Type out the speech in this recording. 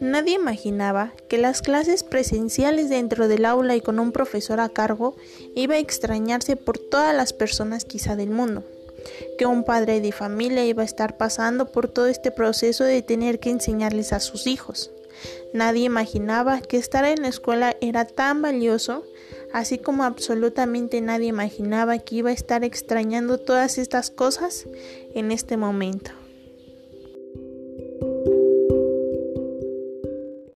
Nadie imaginaba que las clases presenciales dentro del aula y con un profesor a cargo iba a extrañarse por todas las personas quizá del mundo, que un padre de familia iba a estar pasando por todo este proceso de tener que enseñarles a sus hijos. Nadie imaginaba que estar en la escuela era tan valioso, así como absolutamente nadie imaginaba que iba a estar extrañando todas estas cosas en este momento.